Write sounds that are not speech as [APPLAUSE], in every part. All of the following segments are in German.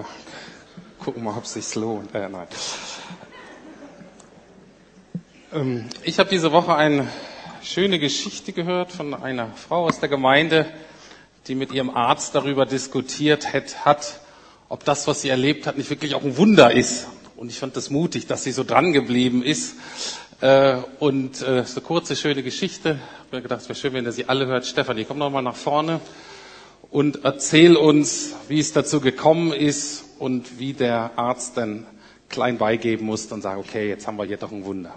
äh, gucken mal, ob es sich lohnt. Äh, nein. Ähm, ich habe diese Woche eine schöne Geschichte gehört von einer Frau aus der Gemeinde, die mit ihrem Arzt darüber diskutiert hat, ob das, was sie erlebt hat, nicht wirklich auch ein Wunder ist. Und ich fand das mutig, dass sie so dran geblieben ist. Äh, und äh, so kurze, schöne Geschichte. Ich habe mir gedacht, es wäre schön, wenn ihr sie alle hört. Stefanie, komm noch mal nach vorne und erzähl uns, wie es dazu gekommen ist und wie der Arzt dann klein beigeben musste und sagen, okay, jetzt haben wir hier doch ein Wunder.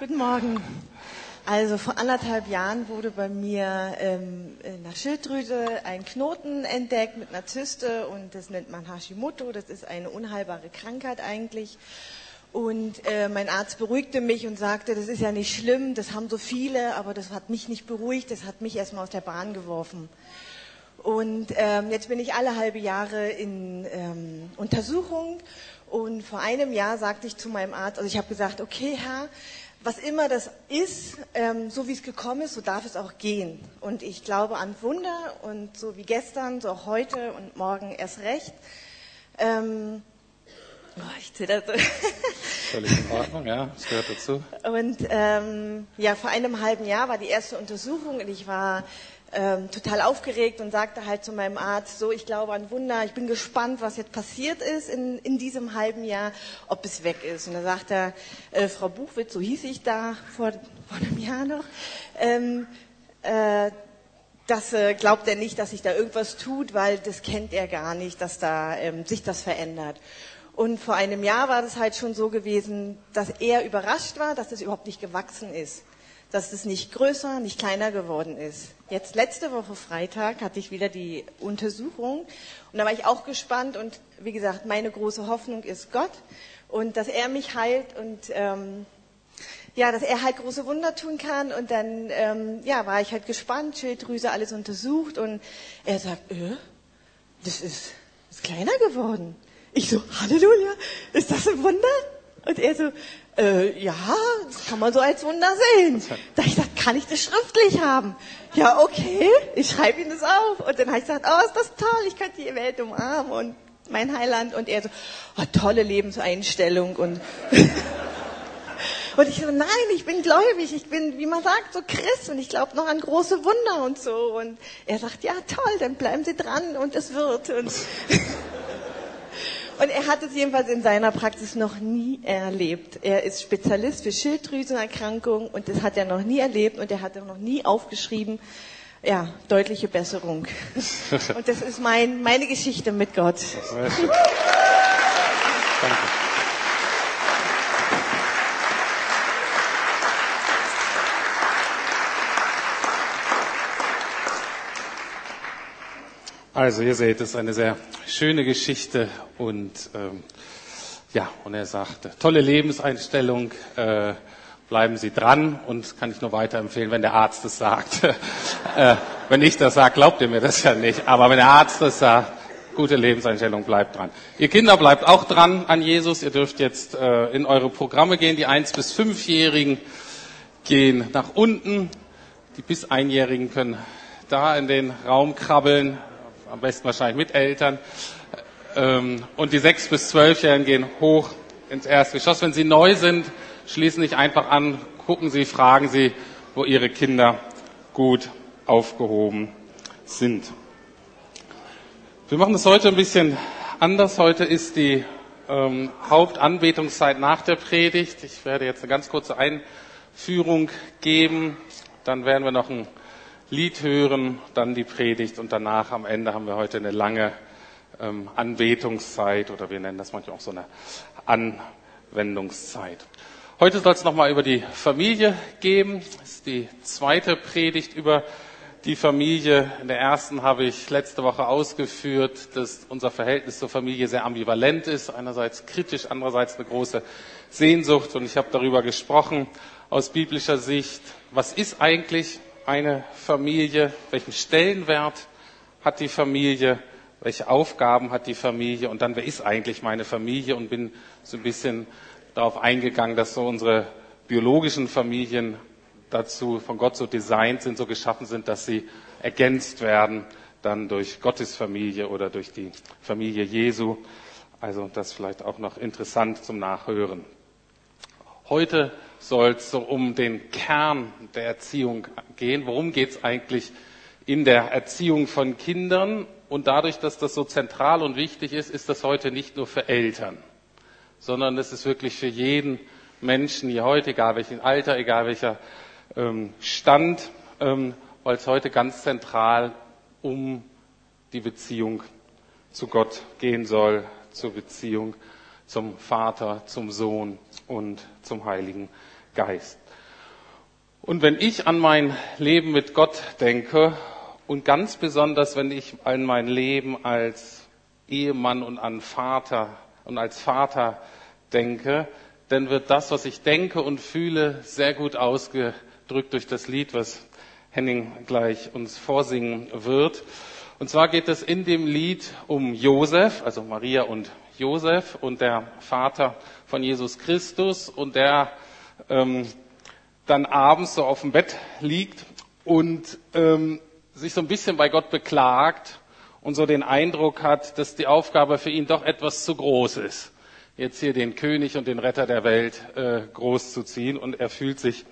Guten Morgen. Also vor anderthalb Jahren wurde bei mir ähm, in der Schilddrüse ein Knoten entdeckt mit einer Zyste und das nennt man Hashimoto. Das ist eine unheilbare Krankheit eigentlich. Und äh, mein Arzt beruhigte mich und sagte, das ist ja nicht schlimm, das haben so viele, aber das hat mich nicht beruhigt, das hat mich erstmal aus der Bahn geworfen. Und ähm, jetzt bin ich alle halbe Jahre in ähm, Untersuchung und vor einem Jahr sagte ich zu meinem Arzt, also ich habe gesagt, okay Herr, was immer das ist, ähm, so wie es gekommen ist, so darf es auch gehen. Und ich glaube an Wunder und so wie gestern, so auch heute und morgen erst recht. Ähm, oh, ich zitterte. [LAUGHS] Völlig in Ordnung, ja, das gehört dazu. Und ähm, ja, vor einem halben Jahr war die erste Untersuchung und ich war ähm, total aufgeregt und sagte halt zu meinem Arzt, so, ich glaube an Wunder, ich bin gespannt, was jetzt passiert ist in, in diesem halben Jahr, ob es weg ist. Und da sagt er, äh, Frau Buchwitz, so hieß ich da vor, vor einem Jahr noch, ähm, äh, das äh, glaubt er nicht, dass sich da irgendwas tut, weil das kennt er gar nicht, dass da ähm, sich das verändert. Und vor einem Jahr war das halt schon so gewesen, dass er überrascht war, dass das überhaupt nicht gewachsen ist dass es nicht größer, nicht kleiner geworden ist. Jetzt letzte Woche Freitag hatte ich wieder die Untersuchung und da war ich auch gespannt und wie gesagt, meine große Hoffnung ist Gott und dass er mich heilt und ähm, ja, dass er halt große Wunder tun kann und dann ähm, ja, war ich halt gespannt, Schilddrüse alles untersucht und er sagt, äh, das ist, ist kleiner geworden. Ich so, Halleluja, ist das ein Wunder? Und er so, äh, ja, das kann man so als Wunder sehen. Da ich gesagt, kann ich das schriftlich haben? Ja, okay, ich schreibe Ihnen das auf. Und dann habe ich gesagt, oh, ist das toll, ich könnte die Welt umarmen und mein Heiland. Und er so, oh, tolle Lebenseinstellung. Und, [LAUGHS] und ich so, nein, ich bin gläubig, ich bin, wie man sagt, so Christ und ich glaube noch an große Wunder und so. Und er sagt, ja, toll, dann bleiben Sie dran und es wird. Und Und er hat es jedenfalls in seiner Praxis noch nie erlebt. Er ist Spezialist für Schilddrüsenerkrankungen und das hat er noch nie erlebt und er hat auch noch nie aufgeschrieben, ja, deutliche Besserung. [LAUGHS] Und das ist mein, meine Geschichte mit Gott. Danke. Also ihr seht, es ist eine sehr schöne Geschichte und ähm, ja, und er sagte, tolle Lebenseinstellung, äh, bleiben Sie dran und kann ich nur weiterempfehlen, wenn der Arzt es sagt. [LAUGHS] äh, wenn ich das sage, glaubt ihr mir das ja nicht, aber wenn der Arzt das sagt, gute Lebenseinstellung, bleibt dran. Ihr Kinder bleibt auch dran an Jesus, ihr dürft jetzt äh, in eure Programme gehen, die eins bis fünfjährigen gehen nach unten, die bis einjährigen können da in den Raum krabbeln, am besten wahrscheinlich mit Eltern. Ähm, und die sechs bis zwölfjährigen gehen hoch ins Erstgeschoss. Wenn sie neu sind, schließen sich einfach an, gucken Sie, fragen Sie, wo Ihre Kinder gut aufgehoben sind. Wir machen das heute ein bisschen anders. Heute ist die ähm, Hauptanbetungszeit nach der Predigt. Ich werde jetzt eine ganz kurze Einführung geben. Dann werden wir noch ein Lied hören, dann die Predigt und danach am Ende haben wir heute eine lange ähm, Anbetungszeit oder wir nennen das manchmal auch so eine Anwendungszeit. Heute soll es nochmal über die Familie gehen. Das ist die zweite Predigt über die Familie. In der ersten habe ich letzte Woche ausgeführt, dass unser Verhältnis zur Familie sehr ambivalent ist. Einerseits kritisch, andererseits eine große Sehnsucht. Und ich habe darüber gesprochen aus biblischer Sicht. Was ist eigentlich eine Familie? Welchen Stellenwert hat die Familie? Welche Aufgaben hat die Familie? Und dann, wer ist eigentlich meine Familie? Und bin so ein bisschen darauf eingegangen, dass so unsere biologischen Familien dazu von Gott so designt sind, so geschaffen sind, dass sie ergänzt werden dann durch Gottes Familie oder durch die Familie Jesu. Also das vielleicht auch noch interessant zum Nachhören. Heute soll es so um den Kern der Erziehung gehen. Worum geht es eigentlich in der Erziehung von Kindern? Und dadurch, dass das so zentral und wichtig ist, ist das heute nicht nur für Eltern, sondern es ist wirklich für jeden Menschen hier heute, egal welchen Alter, egal welcher ähm, Stand, ähm, weil es heute ganz zentral um die Beziehung zu Gott gehen soll, zur Beziehung zum Vater, zum Sohn und zum Heiligen Geist. Und wenn ich an mein Leben mit Gott denke und ganz besonders, wenn ich an mein Leben als Ehemann und an Vater und als Vater denke, dann wird das, was ich denke und fühle, sehr gut ausgedrückt durch das Lied, was Henning gleich uns vorsingen wird. Und zwar geht es in dem Lied um Josef, also Maria und Josef und der Vater von Jesus Christus und der ähm, dann abends so auf dem Bett liegt und ähm, sich so ein bisschen bei Gott beklagt und so den Eindruck hat, dass die Aufgabe für ihn doch etwas zu groß ist, jetzt hier den König und den Retter der Welt äh, groß zu ziehen und er fühlt sich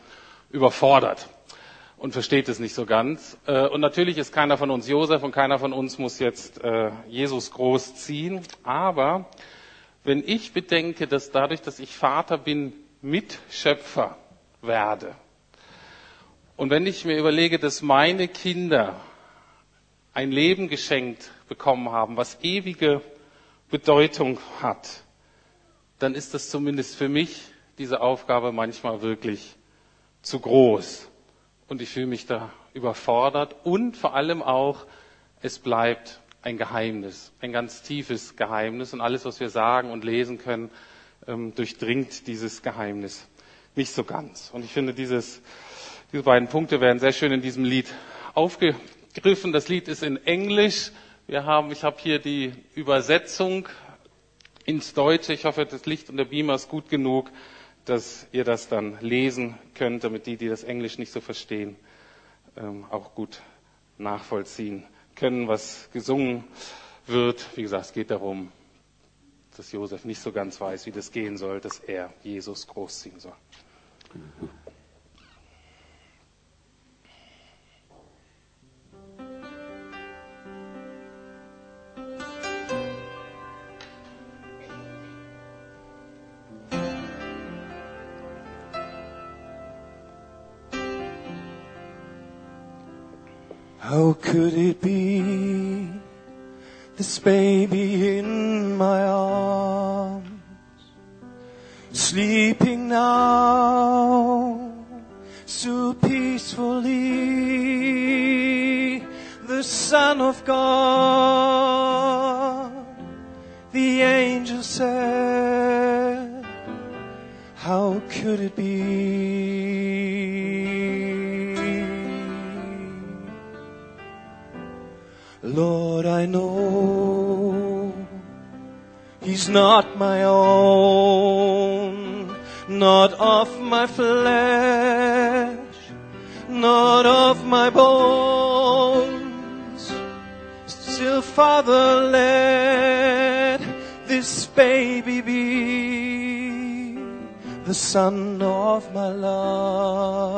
überfordert und versteht es nicht so ganz. Äh, und natürlich ist keiner von uns Josef und keiner von uns muss jetzt äh, Jesus groß ziehen. Aber wenn ich bedenke, dass dadurch, dass ich Vater bin, Mitschöpfer werde. Und wenn ich mir überlege, dass meine Kinder ein Leben geschenkt bekommen haben, was ewige Bedeutung hat, dann ist das zumindest für mich diese Aufgabe manchmal wirklich zu groß. Und ich fühle mich da überfordert. Und vor allem auch, es bleibt ein Geheimnis, ein ganz tiefes Geheimnis. Und alles, was wir sagen und lesen können, ähm, durchdringt dieses Geheimnis nicht so ganz. Und ich finde, dieses, diese beiden Punkte werden sehr schön in diesem Lied aufgegriffen. Das Lied ist in Englisch. Wir haben, ich habe hier die Übersetzung ins Deutsche. Ich hoffe, das Licht und der Beamer ist gut genug dass ihr das dann lesen könnt, damit die, die das Englisch nicht so verstehen, ähm, auch gut nachvollziehen können, was gesungen wird. Wie gesagt, es geht darum, dass Josef nicht so ganz weiß, wie das gehen soll, dass er Jesus großziehen soll. How could it be this baby in my arms, sleeping now so peacefully, the Son of God, the angel said, how could it be? Lord, I know He's not my own, not of my flesh, not of my bones. Still, Father, let this baby be the son of my love.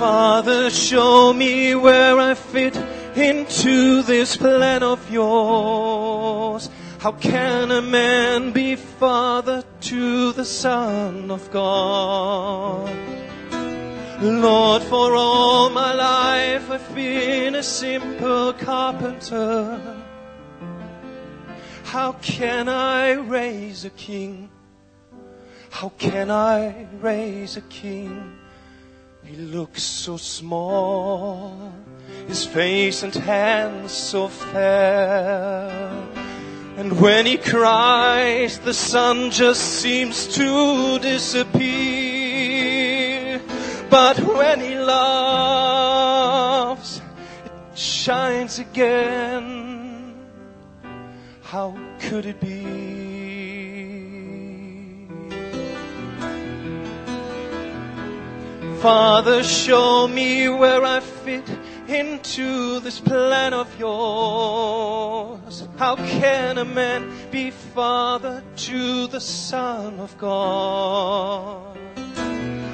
Father, show me where I fit into this plan of yours. How can a man be father to the Son of God? Lord, for all my life I've been a simple carpenter. How can I raise a king? How can I raise a king? He looks so small, his face and hands so fair. And when he cries, the sun just seems to disappear. But when he laughs, it shines again. How could it be? Father, show me where I fit into this plan of yours. How can a man be father to the Son of God?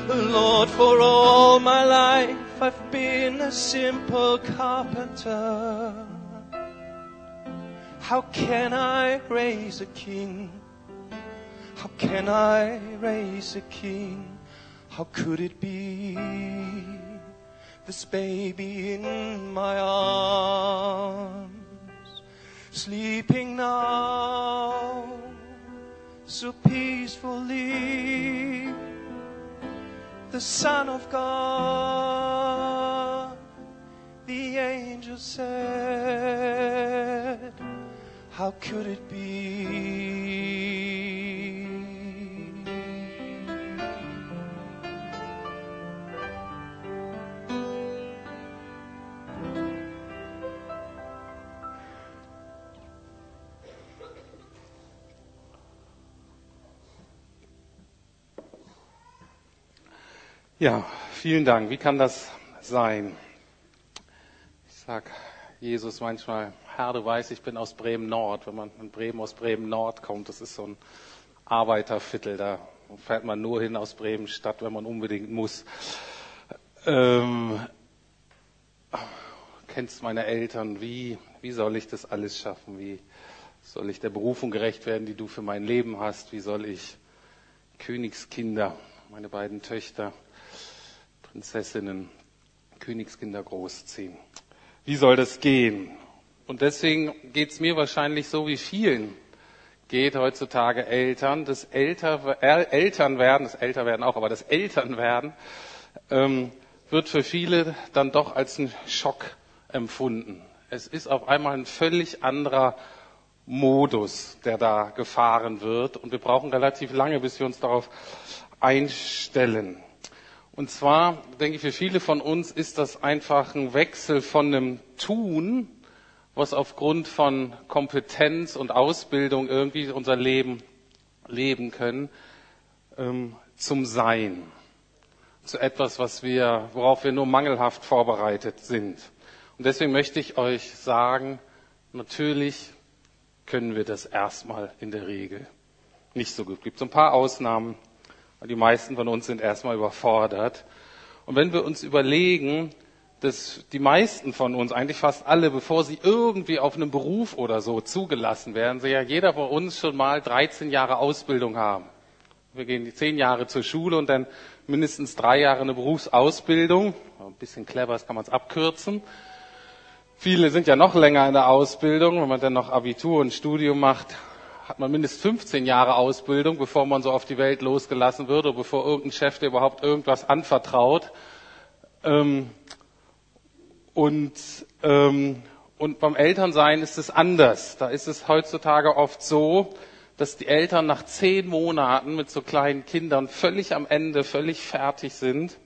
Lord, for all my life I've been a simple carpenter. How can I raise a king? How can I raise a king? How could it be? This baby in my arms, sleeping now so peacefully. The Son of God, the angel said, How could it be? Ja, vielen Dank. Wie kann das sein? Ich sag Jesus manchmal, Herr, du weißt, ich bin aus Bremen Nord. Wenn man in Bremen aus Bremen Nord kommt, das ist so ein Arbeiterviertel, da fährt man nur hin aus Bremen Stadt, wenn man unbedingt muss. Ähm, kennst meine Eltern, wie, wie soll ich das alles schaffen? Wie soll ich der Berufung gerecht werden, die du für mein Leben hast? Wie soll ich Königskinder, meine beiden Töchter, Prinzessinnen, Königskinder großziehen. Wie soll das gehen? Und deswegen geht es mir wahrscheinlich so wie vielen geht heutzutage Eltern. Das Älter, äh, Elternwerden, das Älterwerden auch, aber das Elternwerden ähm, wird für viele dann doch als ein Schock empfunden. Es ist auf einmal ein völlig anderer Modus, der da gefahren wird. Und wir brauchen relativ lange, bis wir uns darauf einstellen. Und zwar, denke ich, für viele von uns ist das einfach ein Wechsel von einem Tun, was aufgrund von Kompetenz und Ausbildung irgendwie unser Leben leben können, ähm, zum Sein. Zu etwas, was wir, worauf wir nur mangelhaft vorbereitet sind. Und deswegen möchte ich euch sagen, natürlich können wir das erstmal in der Regel nicht so gut. Es gibt so ein paar Ausnahmen, die meisten von uns sind erstmal überfordert. Und wenn wir uns überlegen, dass die meisten von uns, eigentlich fast alle, bevor sie irgendwie auf einem Beruf oder so zugelassen werden, sie ja jeder von uns schon mal 13 Jahre Ausbildung haben. Wir gehen die 10 Jahre zur Schule und dann mindestens drei Jahre eine Berufsausbildung. Ein bisschen clever, das kann man es abkürzen. Viele sind ja noch länger in der Ausbildung. Wenn man dann noch Abitur und Studium macht, hat man mindestens 15 Jahre Ausbildung, bevor man so auf die Welt losgelassen wird oder bevor irgendein Chef dir überhaupt irgendwas anvertraut. Ähm, und, ähm, und beim Elternsein ist es anders. Da ist es heutzutage oft so, dass die Eltern nach zehn Monaten mit so kleinen Kindern völlig am Ende, völlig fertig sind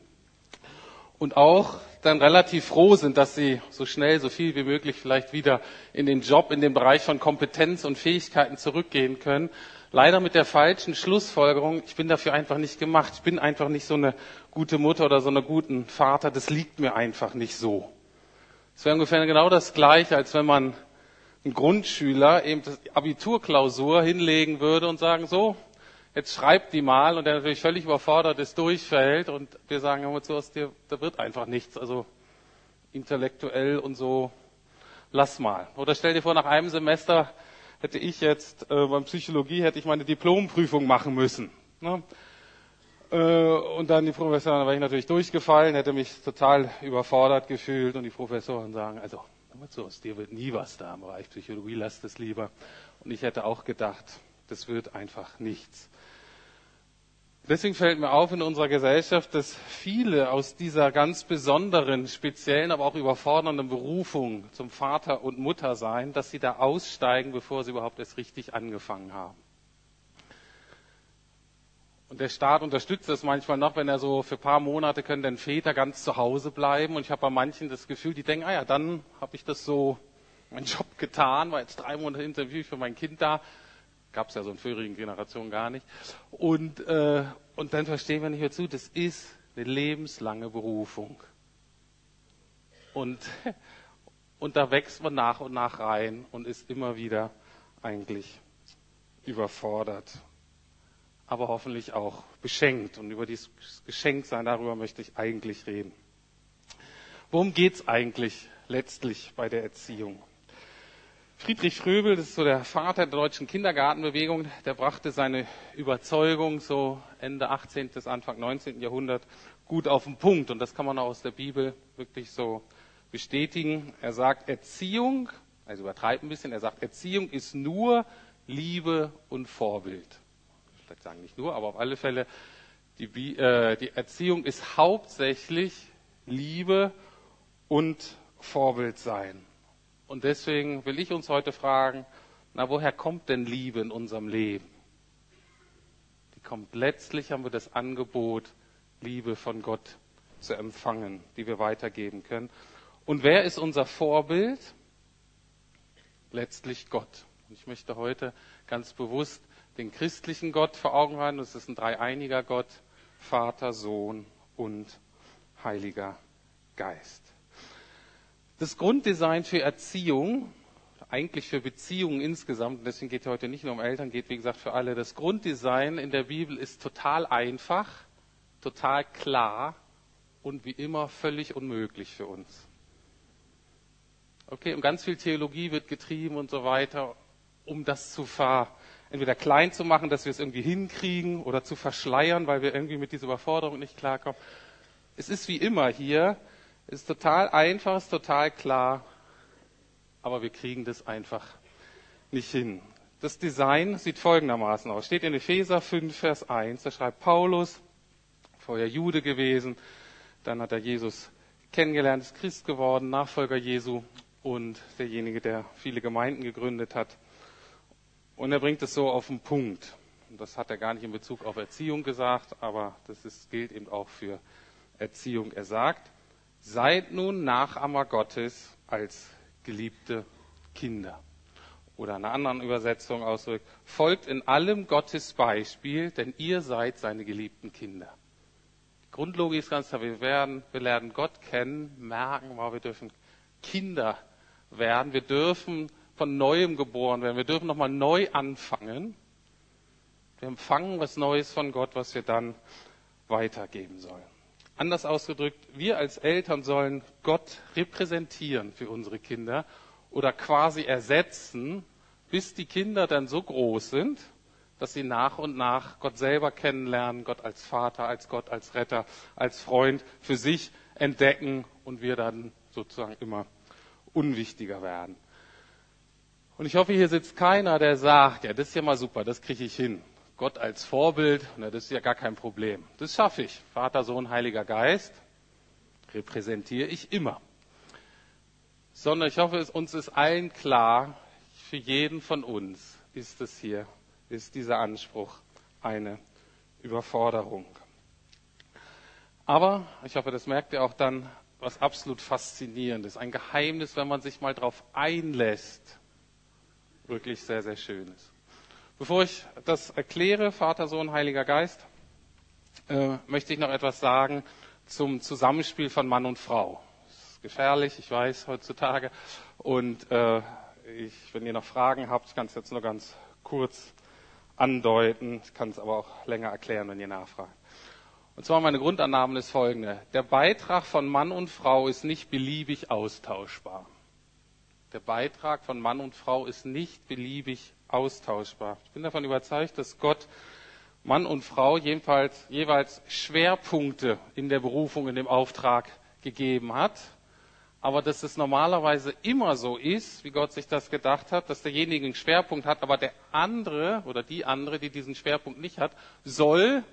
und auch dann relativ froh sind, dass sie so schnell, so viel wie möglich vielleicht wieder in den Job, in den Bereich von Kompetenz und Fähigkeiten zurückgehen können. Leider mit der falschen Schlussfolgerung, ich bin dafür einfach nicht gemacht. Ich bin einfach nicht so eine gute Mutter oder so einen guten Vater. Das liegt mir einfach nicht so. Es wäre ungefähr genau das Gleiche, als wenn man einen Grundschüler eben das Abiturklausur hinlegen würde und sagen, so, jetzt schreibt die mal und der natürlich völlig überfordert ist, durchfällt und wir sagen, hör mal zu, aus dir, da wird einfach nichts, also intellektuell und so, lass mal. Oder stell dir vor, nach einem Semester hätte ich jetzt äh, beim Psychologie hätte ich meine Diplomprüfung machen müssen. Ne? Äh, und dann die Professoren, da wäre ich natürlich durchgefallen, hätte mich total überfordert gefühlt und die Professoren sagen, also hör mal zu, aus dir wird nie was da im Bereich Psychologie, lass das lieber. Und ich hätte auch gedacht, das wird einfach nichts. Deswegen fällt mir auf in unserer Gesellschaft, dass viele aus dieser ganz besonderen, speziellen, aber auch überfordernden Berufung zum Vater und Mutter sein, dass sie da aussteigen, bevor sie überhaupt erst richtig angefangen haben. Und der Staat unterstützt das manchmal noch, wenn er so für ein paar Monate können dann Väter ganz zu Hause bleiben. Und ich habe bei manchen das Gefühl, die denken, ah ja, dann habe ich das so, meinen Job getan, war jetzt drei Monate Interview für mein Kind da, gab es ja so in früheren Generationen gar nicht. Und, äh, und dann verstehen wir nicht mehr zu, das ist eine lebenslange Berufung. Und, [LAUGHS] und da wächst man nach und nach rein und ist immer wieder eigentlich überfordert, aber hoffentlich auch beschenkt. Und über dieses Geschenksein, darüber möchte ich eigentlich reden. Worum geht's eigentlich letztlich bei der Erziehung? Friedrich Fröbel, das ist so der Vater der deutschen Kindergartenbewegung, der brachte seine Überzeugung so Ende 18. bis Anfang 19. Jahrhundert gut auf den Punkt. Und das kann man auch aus der Bibel wirklich so bestätigen. Er sagt, Erziehung, also übertreibt ein bisschen, er sagt, Erziehung ist nur Liebe und Vorbild. Vielleicht sagen nicht nur, aber auf alle Fälle, die, äh, die Erziehung ist hauptsächlich Liebe und Vorbild sein. Und deswegen will ich uns heute fragen, na, woher kommt denn Liebe in unserem Leben? Die kommt letztlich, haben wir das Angebot, Liebe von Gott zu empfangen, die wir weitergeben können. Und wer ist unser Vorbild? Letztlich Gott. Und ich möchte heute ganz bewusst den christlichen Gott vor Augen haben. Das ist ein dreieiniger Gott, Vater, Sohn und Heiliger Geist. Das Grunddesign für Erziehung, eigentlich für Beziehungen insgesamt, deswegen geht es heute nicht nur um Eltern, geht wie gesagt für alle. Das Grunddesign in der Bibel ist total einfach, total klar und wie immer völlig unmöglich für uns. Okay, und ganz viel Theologie wird getrieben und so weiter, um das zu ver, entweder klein zu machen, dass wir es irgendwie hinkriegen oder zu verschleiern, weil wir irgendwie mit dieser Überforderung nicht klarkommen. Es ist wie immer hier, ist total einfach, ist total klar, aber wir kriegen das einfach nicht hin. Das Design sieht folgendermaßen aus. Steht in Epheser 5, Vers 1. Da schreibt Paulus, vorher Jude gewesen, dann hat er Jesus kennengelernt, ist Christ geworden, Nachfolger Jesu und derjenige, der viele Gemeinden gegründet hat. Und er bringt es so auf den Punkt. Und das hat er gar nicht in Bezug auf Erziehung gesagt, aber das ist, gilt eben auch für Erziehung. Er sagt, Seid nun Nachahmer Gottes als geliebte Kinder. Oder in einer anderen Übersetzung ausdrückt, folgt in allem Gottes Beispiel, denn ihr seid seine geliebten Kinder. Die Grundlogik ist ganz klar, wir, werden, wir lernen Gott kennen, merken, wow, wir dürfen Kinder werden, wir dürfen von Neuem geboren werden, wir dürfen nochmal neu anfangen. Wir empfangen was Neues von Gott, was wir dann weitergeben sollen. Anders ausgedrückt, wir als Eltern sollen Gott repräsentieren für unsere Kinder oder quasi ersetzen, bis die Kinder dann so groß sind, dass sie nach und nach Gott selber kennenlernen, Gott als Vater, als Gott, als Retter, als Freund für sich entdecken und wir dann sozusagen immer unwichtiger werden. Und ich hoffe, hier sitzt keiner, der sagt, ja, das ist ja mal super, das kriege ich hin. Gott als Vorbild, na, das ist ja gar kein Problem. Das schaffe ich. Vater, Sohn, Heiliger Geist repräsentiere ich immer. Sondern ich hoffe, uns ist allen klar, für jeden von uns ist es hier, ist dieser Anspruch eine Überforderung. Aber ich hoffe, das merkt ihr auch dann, was absolut faszinierendes, ein Geheimnis, wenn man sich mal darauf einlässt, wirklich sehr, sehr schönes. Bevor ich das erkläre, Vater, Sohn, Heiliger Geist, äh, möchte ich noch etwas sagen zum Zusammenspiel von Mann und Frau. Das ist gefährlich, ich weiß, heutzutage. Und äh, ich, wenn ihr noch Fragen habt, kann es jetzt nur ganz kurz andeuten. Ich kann es aber auch länger erklären, wenn ihr nachfragt. Und zwar meine Grundannahme ist folgende. Der Beitrag von Mann und Frau ist nicht beliebig austauschbar. Der Beitrag von Mann und Frau ist nicht beliebig austauschbar. Ich bin davon überzeugt, dass Gott Mann und Frau jedenfalls, jeweils Schwerpunkte in der Berufung, in dem Auftrag gegeben hat. Aber dass es normalerweise immer so ist, wie Gott sich das gedacht hat, dass derjenige einen Schwerpunkt hat, aber der andere oder die andere, die diesen Schwerpunkt nicht hat, soll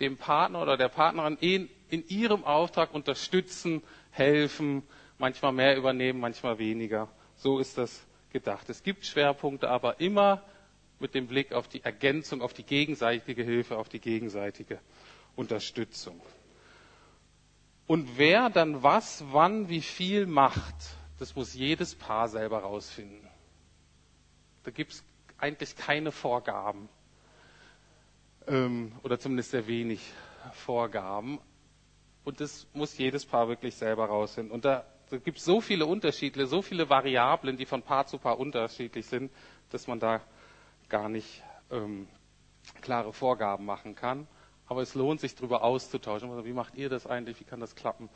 dem Partner oder der Partnerin in, in ihrem Auftrag unterstützen, helfen, manchmal mehr übernehmen, manchmal weniger. So ist das gedacht. Es gibt Schwerpunkte, aber immer mit dem Blick auf die Ergänzung, auf die gegenseitige Hilfe, auf die gegenseitige Unterstützung. Und wer dann was, wann, wie viel macht, das muss jedes Paar selber rausfinden. Da gibt es eigentlich keine Vorgaben ähm, oder zumindest sehr wenig Vorgaben. Und das muss jedes Paar wirklich selber rausfinden. Und da, da gibt es so viele Unterschiede, so viele Variablen, die von Paar zu Paar unterschiedlich sind, dass man da gar nicht ähm, klare Vorgaben machen kann. Aber es lohnt sich, darüber auszutauschen. Also, wie macht ihr das eigentlich? Wie kann das klappen?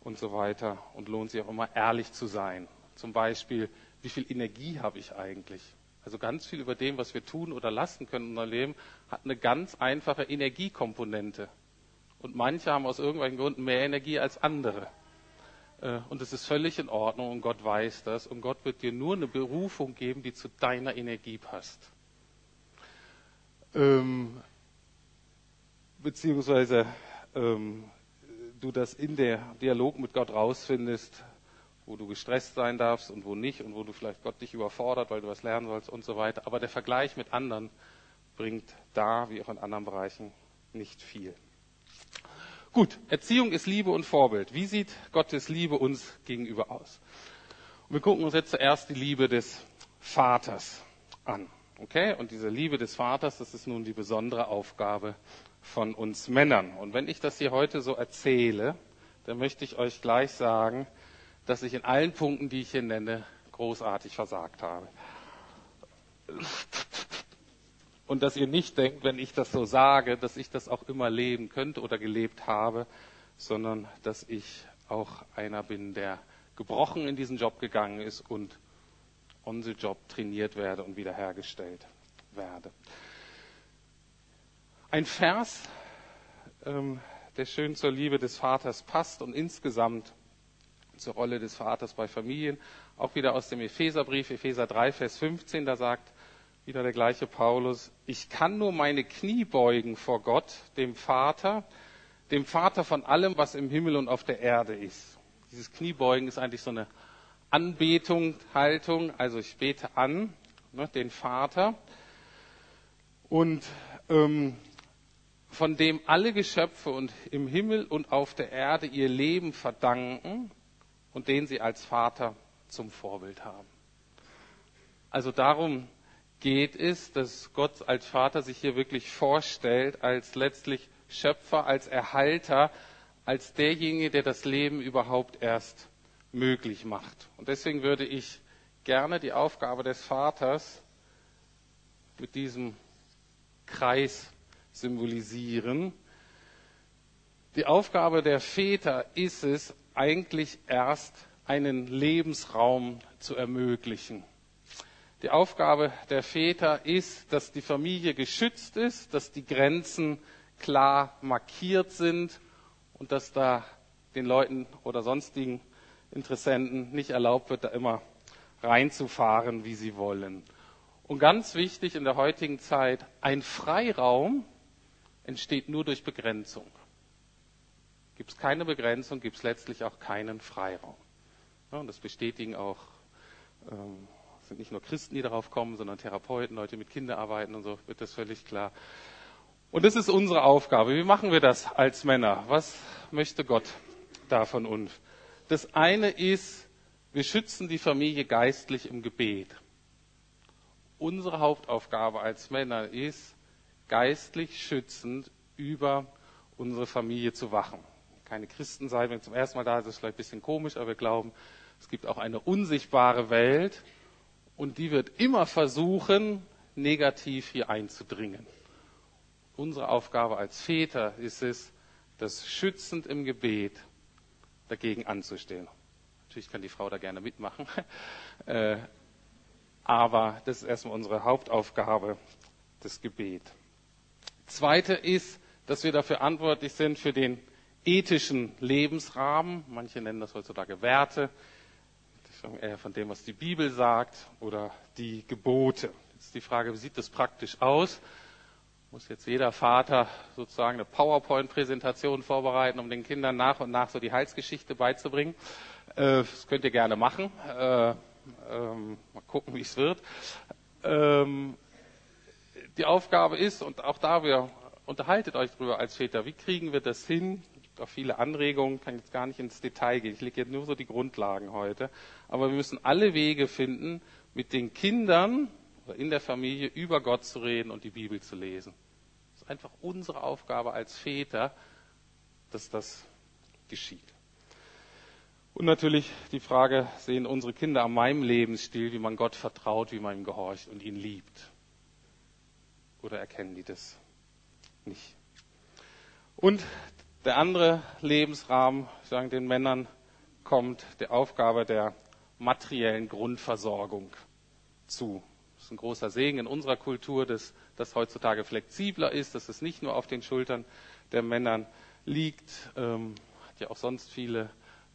Und so weiter. Und lohnt sich auch immer, ehrlich zu sein. Zum Beispiel, wie viel Energie habe ich eigentlich? Also ganz viel über dem, was wir tun oder lassen können in unserem Leben, hat eine ganz einfache Energiekomponente. Und manche haben aus irgendwelchen Gründen mehr Energie als andere. Äh, und es ist völlig in Ordnung und Gott weiß das. Und Gott wird dir nur eine Berufung geben, die zu deiner Energie passt. Ähm, beziehungsweise ähm, du das in der Dialog mit Gott rausfindest, wo du gestresst sein darfst und wo nicht und wo du vielleicht Gott dich überfordert, weil du was lernen sollst und so weiter. Aber der Vergleich mit anderen bringt da wie auch in anderen Bereichen nicht viel. Gut, Erziehung ist Liebe und Vorbild. Wie sieht Gottes Liebe uns gegenüber aus? Und wir gucken uns jetzt zuerst die Liebe des Vaters an. Okay? Und diese Liebe des Vaters, das ist nun die besondere Aufgabe von uns Männern. Und wenn ich das hier heute so erzähle, dann möchte ich euch gleich sagen, dass ich in allen Punkten, die ich hier nenne, großartig versagt habe. Und dass ihr nicht denkt, wenn ich das so sage, dass ich das auch immer leben könnte oder gelebt habe, sondern dass ich auch einer bin, der gebrochen in diesen Job gegangen ist und on the job trainiert werde und wiederhergestellt werde. Ein Vers, ähm, der schön zur Liebe des Vaters passt und insgesamt zur Rolle des Vaters bei Familien, auch wieder aus dem Epheserbrief, Epheser 3, Vers 15, da sagt wieder der gleiche Paulus, ich kann nur meine Knie beugen vor Gott, dem Vater, dem Vater von allem, was im Himmel und auf der Erde ist. Dieses Kniebeugen ist eigentlich so eine Anbetung, Haltung, also ich bete an ne, den Vater und ähm, von dem alle Geschöpfe und im Himmel und auf der Erde ihr Leben verdanken und den sie als Vater zum Vorbild haben. Also darum geht es, dass Gott als Vater sich hier wirklich vorstellt, als letztlich Schöpfer, als Erhalter, als derjenige, der das Leben überhaupt erst möglich macht. Und deswegen würde ich gerne die Aufgabe des Vaters mit diesem Kreis symbolisieren. Die Aufgabe der Väter ist es, eigentlich erst einen Lebensraum zu ermöglichen. Die Aufgabe der Väter ist, dass die Familie geschützt ist, dass die Grenzen klar markiert sind und dass da den Leuten oder sonstigen Interessenten nicht erlaubt wird, da immer reinzufahren, wie sie wollen. Und ganz wichtig in der heutigen Zeit, ein Freiraum entsteht nur durch Begrenzung. Gibt es keine Begrenzung, gibt es letztlich auch keinen Freiraum. Ja, und das bestätigen auch, ähm, sind nicht nur Christen, die darauf kommen, sondern Therapeuten, Leute mit Kinderarbeiten und so, wird das völlig klar. Und das ist unsere Aufgabe. Wie machen wir das als Männer? Was möchte Gott da von uns? Das eine ist, wir schützen die Familie geistlich im Gebet. Unsere Hauptaufgabe als Männer ist, geistlich schützend über unsere Familie zu wachen. Keine Christen sein, wenn zum ersten Mal da sind, ist vielleicht ein bisschen komisch, aber wir glauben, es gibt auch eine unsichtbare Welt und die wird immer versuchen, negativ hier einzudringen. Unsere Aufgabe als Väter ist es, das schützend im Gebet dagegen anzustehen. Natürlich kann die Frau da gerne mitmachen, [LAUGHS] äh, aber das ist erstmal unsere Hauptaufgabe, das Gebet. Zweite ist, dass wir dafür verantwortlich sind für den ethischen Lebensrahmen. Manche nennen das heutzutage Werte. Eher von dem, was die Bibel sagt oder die Gebote. Jetzt ist die Frage, wie sieht das praktisch aus? muss jetzt jeder Vater sozusagen eine PowerPoint-Präsentation vorbereiten, um den Kindern nach und nach so die Heilsgeschichte beizubringen. Äh, das könnt ihr gerne machen. Äh, ähm, mal gucken, wie es wird. Ähm, die Aufgabe ist, und auch da wir unterhaltet euch drüber als Väter, wie kriegen wir das hin? Gibt auch viele Anregungen, kann jetzt gar nicht ins Detail gehen. Ich lege jetzt nur so die Grundlagen heute. Aber wir müssen alle Wege finden, mit den Kindern oder in der Familie über Gott zu reden und die Bibel zu lesen. Das ist einfach unsere Aufgabe als Väter, dass das geschieht. Und natürlich die Frage, sehen unsere Kinder an meinem Lebensstil, wie man Gott vertraut, wie man ihm gehorcht und ihn liebt? Oder erkennen die das nicht? Und der andere Lebensrahmen, sagen den Männern, kommt der Aufgabe der materiellen Grundversorgung zu. Das ist ein großer Segen in unserer Kultur, dass das heutzutage flexibler ist, dass es nicht nur auf den Schultern der Männer liegt. Ähm, hat ja auch sonst viele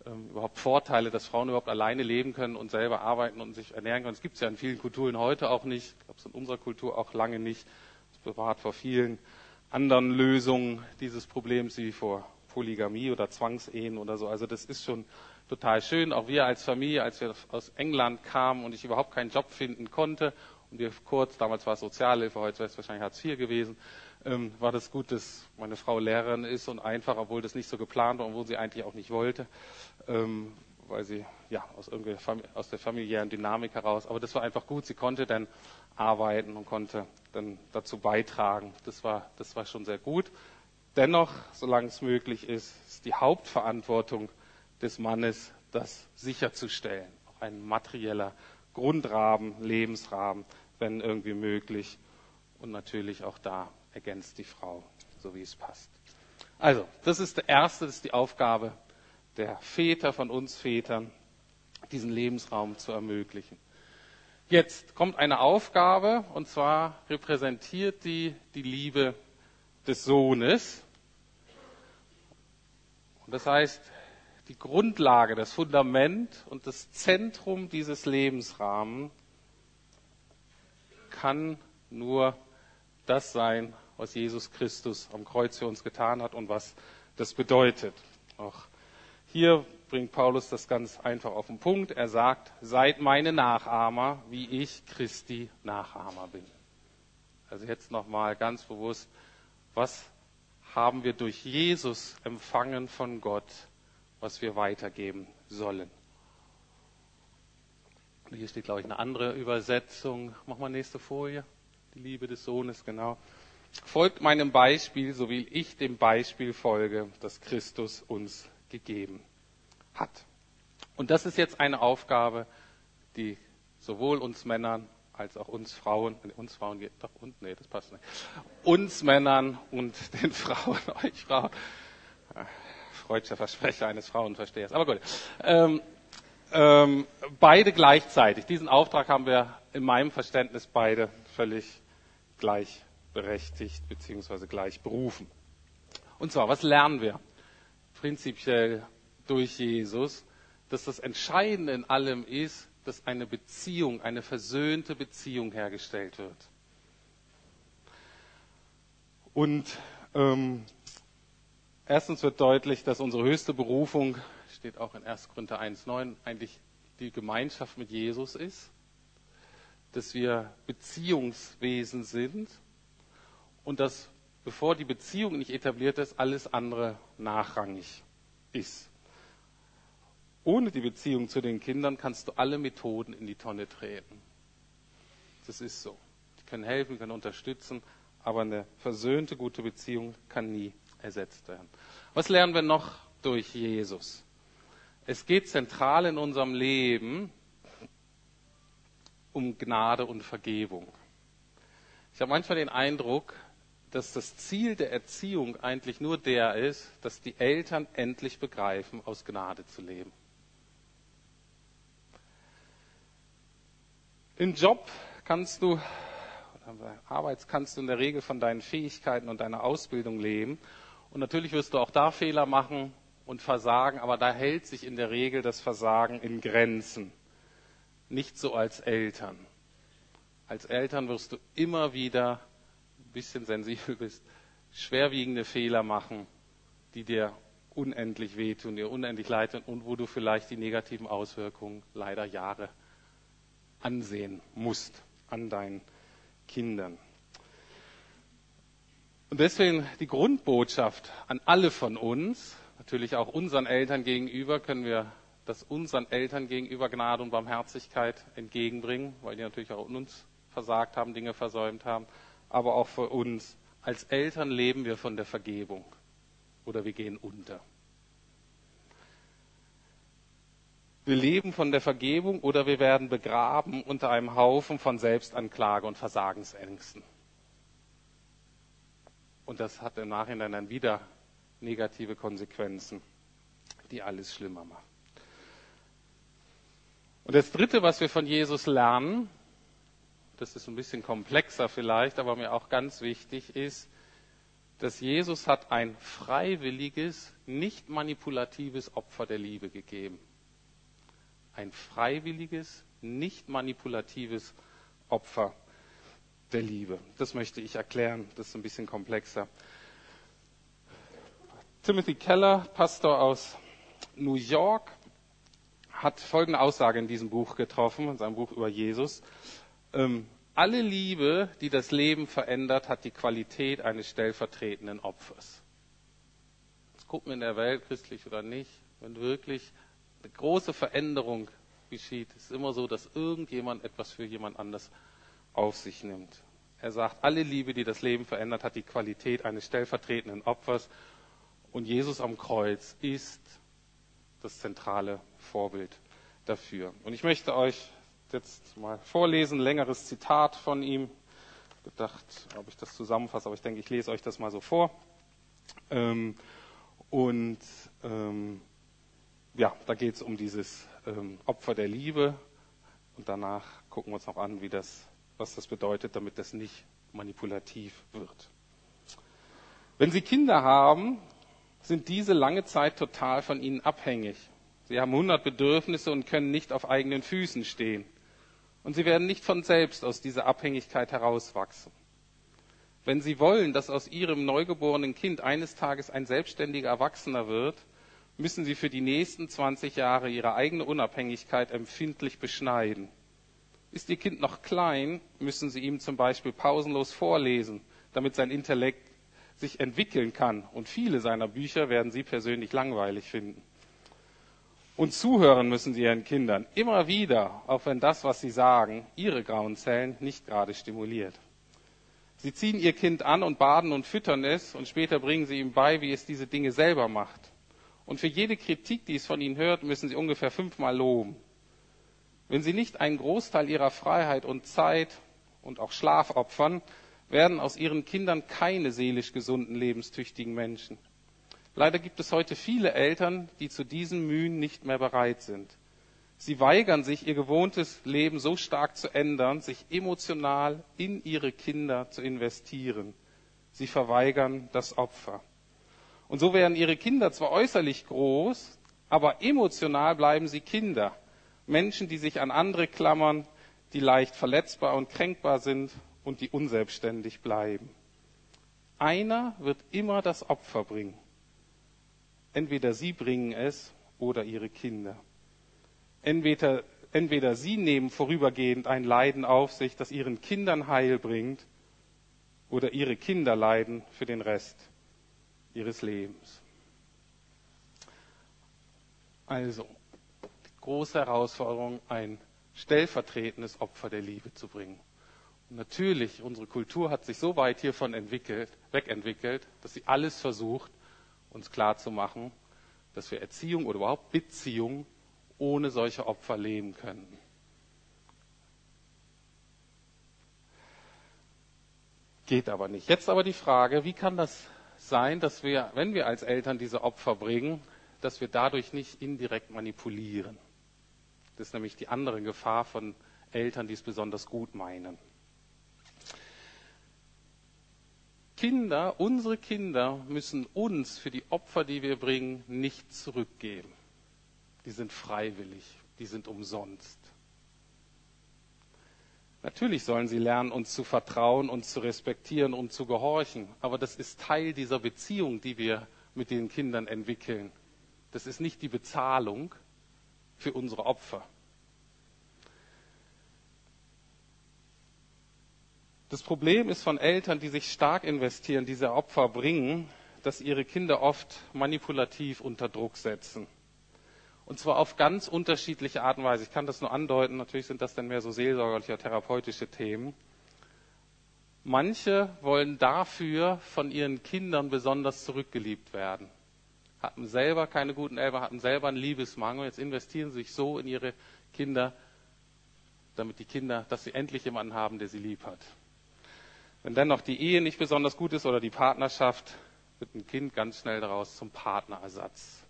ähm, überhaupt Vorteile, dass Frauen überhaupt alleine leben können und selber arbeiten und sich ernähren können. Das gibt es ja in vielen Kulturen heute auch nicht. Ich glaube, es in unserer Kultur auch lange nicht. Es bewahrt vor vielen anderen Lösungen dieses Problems wie vor Polygamie oder Zwangsehen oder so. Also das ist schon total schön. Auch wir als Familie, als wir aus England kamen und ich überhaupt keinen Job finden konnte und wir kurz, damals war es Sozialhilfe, heute wäre es wahrscheinlich Hartz IV gewesen, ähm, war das gut, dass meine Frau Lehrerin ist und einfach, obwohl das nicht so geplant war, obwohl sie eigentlich auch nicht wollte, ähm, weil sie ja aus, aus der familiären Dynamik heraus, aber das war einfach gut. Sie konnte dann arbeiten und konnte dann dazu beitragen. Das war, das war schon sehr gut. Dennoch, solange es möglich ist, ist die Hauptverantwortung des Mannes, das sicherzustellen. Auch ein materieller Grundrahmen, Lebensrahmen, wenn irgendwie möglich. Und natürlich auch da ergänzt die Frau, so wie es passt. Also, das ist der erste, das ist die Aufgabe der Väter von uns Vätern, diesen Lebensraum zu ermöglichen. Jetzt kommt eine Aufgabe, und zwar repräsentiert die die Liebe des Sohnes. Und das heißt, die Grundlage, das Fundament und das Zentrum dieses Lebensrahmens kann nur das sein, was Jesus Christus am Kreuz für uns getan hat und was das bedeutet. Auch hier bringt Paulus das ganz einfach auf den Punkt. Er sagt, seid meine Nachahmer, wie ich Christi Nachahmer bin. Also jetzt nochmal ganz bewusst, was haben wir durch Jesus empfangen von Gott, was wir weitergeben sollen. Hier steht, glaube ich, eine andere Übersetzung. Mach mal nächste Folie. Die Liebe des Sohnes, genau. Folgt meinem Beispiel, so wie ich dem Beispiel folge, das Christus uns gegeben hat. Und das ist jetzt eine Aufgabe, die sowohl uns Männern als auch uns Frauen, uns Frauen geht doch und nee, das passt nicht. Uns Männern und [LAUGHS] den Frauen, euch Frauen, freudscher Versprecher eines Frauenverstehers. Aber gut. Ähm, ähm, beide gleichzeitig. Diesen Auftrag haben wir in meinem Verständnis beide völlig gleichberechtigt bzw. gleich berufen. Und zwar, was lernen wir? Prinzipiell durch Jesus, dass das Entscheidende in allem ist, dass eine Beziehung, eine versöhnte Beziehung hergestellt wird. Und ähm, Erstens wird deutlich, dass unsere höchste Berufung, steht auch in 1. Korinther 1,9, eigentlich die Gemeinschaft mit Jesus ist, dass wir Beziehungswesen sind und dass, bevor die Beziehung nicht etabliert ist, alles andere nachrangig ist. Ohne die Beziehung zu den Kindern kannst du alle Methoden in die Tonne treten. Das ist so. Die können helfen, können unterstützen, aber eine versöhnte, gute Beziehung kann nie ersetzt werden. Was lernen wir noch durch Jesus? Es geht zentral in unserem Leben um Gnade und Vergebung. Ich habe manchmal den Eindruck, dass das Ziel der Erziehung eigentlich nur der ist, dass die Eltern endlich begreifen, aus Gnade zu leben. Im Job kannst du Arbeit kannst du in der Regel von deinen Fähigkeiten und deiner Ausbildung leben. Und natürlich wirst du auch da Fehler machen und versagen, aber da hält sich in der Regel das Versagen in Grenzen. Nicht so als Eltern. Als Eltern wirst du immer wieder bisschen sensibel bist, schwerwiegende Fehler machen, die dir unendlich wehtun, dir unendlich leid tun und wo du vielleicht die negativen Auswirkungen leider Jahre ansehen musst an deinen Kindern. Und deswegen die Grundbotschaft an alle von uns, natürlich auch unseren Eltern gegenüber, können wir das unseren Eltern gegenüber Gnade und Barmherzigkeit entgegenbringen, weil die natürlich auch uns versagt haben, Dinge versäumt haben, aber auch für uns. Als Eltern leben wir von der Vergebung oder wir gehen unter. Wir leben von der Vergebung oder wir werden begraben unter einem Haufen von Selbstanklage und Versagensängsten. Und das hat im Nachhinein dann wieder negative Konsequenzen, die alles schlimmer machen. Und das Dritte, was wir von Jesus lernen, das ist ein bisschen komplexer vielleicht, aber mir auch ganz wichtig ist, dass Jesus hat ein freiwilliges, nicht manipulatives Opfer der Liebe gegeben. Ein freiwilliges, nicht manipulatives Opfer der Liebe. Das möchte ich erklären, das ist ein bisschen komplexer. Timothy Keller, Pastor aus New York, hat folgende Aussage in diesem Buch getroffen, in seinem Buch über Jesus. Ähm, alle Liebe, die das Leben verändert, hat die Qualität eines stellvertretenden Opfers. Jetzt gucken wir in der Welt, christlich oder nicht, wenn wirklich eine große Veränderung geschieht, ist es immer so, dass irgendjemand etwas für jemand anders auf sich nimmt. Er sagt, alle Liebe, die das Leben verändert, hat die Qualität eines stellvertretenden Opfers. Und Jesus am Kreuz ist das zentrale Vorbild dafür. Und ich möchte euch jetzt mal vorlesen, längeres Zitat von ihm. Gedacht, ob ich das zusammenfasse, aber ich denke, ich lese euch das mal so vor. Ähm, und ähm, ja, da geht es um dieses ähm, Opfer der Liebe. Und danach gucken wir uns noch an, wie das, was das bedeutet, damit das nicht manipulativ wird. Wenn Sie Kinder haben, sind diese lange Zeit total von ihnen abhängig. Sie haben hundert Bedürfnisse und können nicht auf eigenen Füßen stehen. Und sie werden nicht von selbst aus dieser Abhängigkeit herauswachsen. Wenn sie wollen, dass aus ihrem neugeborenen Kind eines Tages ein selbstständiger Erwachsener wird, müssen sie für die nächsten 20 Jahre ihre eigene Unabhängigkeit empfindlich beschneiden. Ist ihr Kind noch klein, müssen sie ihm zum Beispiel pausenlos vorlesen, damit sein Intellekt sich entwickeln kann. Und viele seiner Bücher werden Sie persönlich langweilig finden. Und zuhören müssen Sie Ihren Kindern immer wieder, auch wenn das, was Sie sagen, Ihre grauen Zellen nicht gerade stimuliert. Sie ziehen Ihr Kind an und baden und füttern es und später bringen Sie ihm bei, wie es diese Dinge selber macht. Und für jede Kritik, die es von Ihnen hört, müssen Sie ungefähr fünfmal loben. Wenn Sie nicht einen Großteil Ihrer Freiheit und Zeit und auch Schlaf opfern, werden aus ihren Kindern keine seelisch gesunden, lebenstüchtigen Menschen. Leider gibt es heute viele Eltern, die zu diesen Mühen nicht mehr bereit sind. Sie weigern sich, ihr gewohntes Leben so stark zu ändern, sich emotional in ihre Kinder zu investieren. Sie verweigern das Opfer. Und so werden ihre Kinder zwar äußerlich groß, aber emotional bleiben sie Kinder. Menschen, die sich an andere klammern, die leicht verletzbar und kränkbar sind und die unselbstständig bleiben. Einer wird immer das Opfer bringen. Entweder sie bringen es oder ihre Kinder. Entweder, entweder sie nehmen vorübergehend ein Leiden auf sich, das ihren Kindern Heil bringt, oder ihre Kinder leiden für den Rest ihres Lebens. Also, große Herausforderung, ein stellvertretendes Opfer der Liebe zu bringen. Natürlich, unsere Kultur hat sich so weit hiervon entwickelt, wegentwickelt, dass sie alles versucht, uns klarzumachen, dass wir Erziehung oder überhaupt Beziehung ohne solche Opfer leben können. Geht aber nicht. Jetzt aber die Frage, wie kann das sein, dass wir, wenn wir als Eltern diese Opfer bringen, dass wir dadurch nicht indirekt manipulieren? Das ist nämlich die andere Gefahr von Eltern, die es besonders gut meinen. Kinder, unsere Kinder müssen uns für die Opfer, die wir bringen, nicht zurückgeben. Die sind freiwillig, die sind umsonst. Natürlich sollen sie lernen, uns zu vertrauen, uns zu respektieren und zu gehorchen. Aber das ist Teil dieser Beziehung, die wir mit den Kindern entwickeln. Das ist nicht die Bezahlung für unsere Opfer. Das Problem ist von Eltern, die sich stark investieren, diese Opfer bringen, dass ihre Kinder oft manipulativ unter Druck setzen. Und zwar auf ganz unterschiedliche Art und Weise. Ich kann das nur andeuten, natürlich sind das dann mehr so seelsorgerliche, therapeutische Themen. Manche wollen dafür von ihren Kindern besonders zurückgeliebt werden. hatten selber keine guten Eltern, hatten selber einen Liebesmangel. Jetzt investieren sie sich so in ihre Kinder, damit die Kinder, dass sie endlich jemanden haben, der sie lieb hat. Wenn dann noch die Ehe nicht besonders gut ist oder die Partnerschaft, wird ein Kind ganz schnell daraus zum Partnerersatz.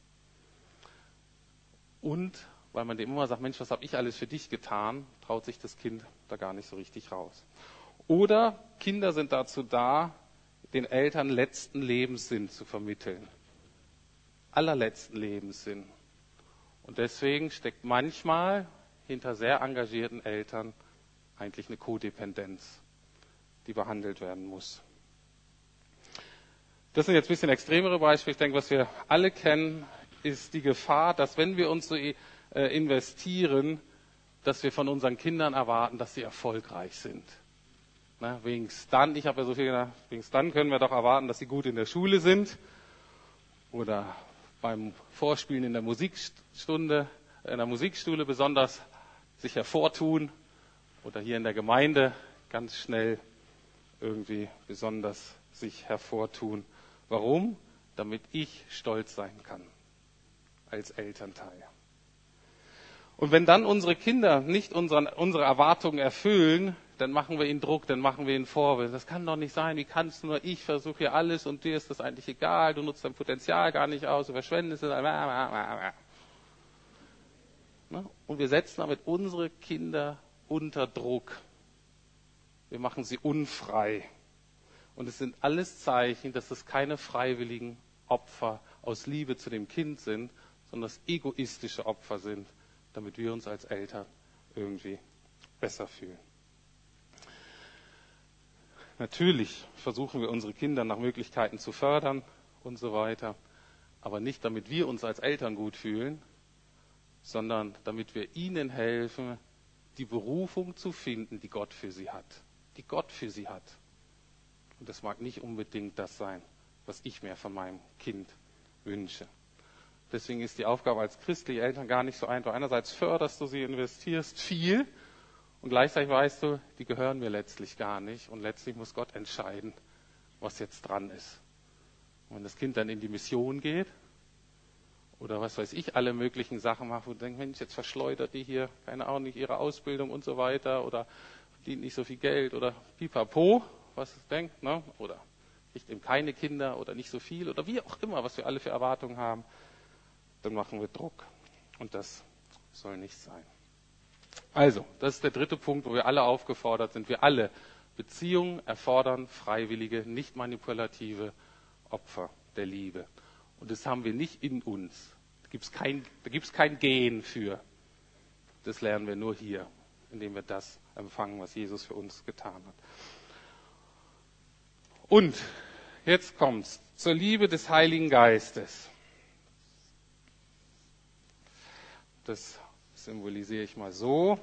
Und weil man dem immer sagt, Mensch, was habe ich alles für dich getan, traut sich das Kind da gar nicht so richtig raus. Oder Kinder sind dazu da, den Eltern letzten Lebenssinn zu vermitteln. Allerletzten Lebenssinn. Und deswegen steckt manchmal hinter sehr engagierten Eltern eigentlich eine Kodependenz, die behandelt werden muss. Das sind jetzt ein bisschen extremere Beispiele. Ich denke, was wir alle kennen, ist die Gefahr, dass wenn wir uns so äh, investieren, dass wir von unseren Kindern erwarten, dass sie erfolgreich sind. Na, wenigstens dann, ich habe ja so viel gedacht, wenigstens dann können wir doch erwarten, dass sie gut in der Schule sind oder beim Vorspielen in der Musikstunde, in der Musikschule besonders sich hervortun oder hier in der Gemeinde ganz schnell irgendwie besonders sich hervortun. Warum? Damit ich stolz sein kann als Elternteil. Und wenn dann unsere Kinder nicht unseren, unsere Erwartungen erfüllen, dann machen wir ihnen Druck, dann machen wir ihnen Vorwürfe. Das kann doch nicht sein, wie kannst du nur, ich versuche hier alles und dir ist das eigentlich egal, du nutzt dein Potenzial gar nicht aus, du verschwendest es. Und wir setzen damit unsere Kinder unter Druck. Wir machen sie unfrei. Und es sind alles Zeichen, dass es keine freiwilligen Opfer aus Liebe zu dem Kind sind, sondern dass egoistische Opfer sind, damit wir uns als Eltern irgendwie besser fühlen. Natürlich versuchen wir unsere Kinder nach Möglichkeiten zu fördern und so weiter, aber nicht damit wir uns als Eltern gut fühlen, sondern damit wir ihnen helfen, die Berufung zu finden, die Gott für sie hat. Die Gott für sie hat. Und das mag nicht unbedingt das sein, was ich mir von meinem Kind wünsche. Deswegen ist die Aufgabe als christliche Eltern gar nicht so einfach. Einerseits förderst du sie, investierst viel und gleichzeitig weißt du, die gehören mir letztlich gar nicht und letztlich muss Gott entscheiden, was jetzt dran ist. Und wenn das Kind dann in die Mission geht oder was weiß ich, alle möglichen Sachen macht, wo du denkst, Mensch, jetzt verschleudert die hier, keine Ahnung, nicht ihre Ausbildung und so weiter oder verdient nicht so viel Geld oder pipapo, was es denkt, ne? oder kriegt eben keine Kinder oder nicht so viel oder wie auch immer, was wir alle für Erwartungen haben dann machen wir Druck. Und das soll nicht sein. Also, das ist der dritte Punkt, wo wir alle aufgefordert sind. Wir alle. Beziehungen erfordern freiwillige, nicht manipulative Opfer der Liebe. Und das haben wir nicht in uns. Da gibt es kein, kein Gen für. Das lernen wir nur hier, indem wir das empfangen, was Jesus für uns getan hat. Und jetzt kommt's zur Liebe des Heiligen Geistes. Das symbolisiere ich mal so,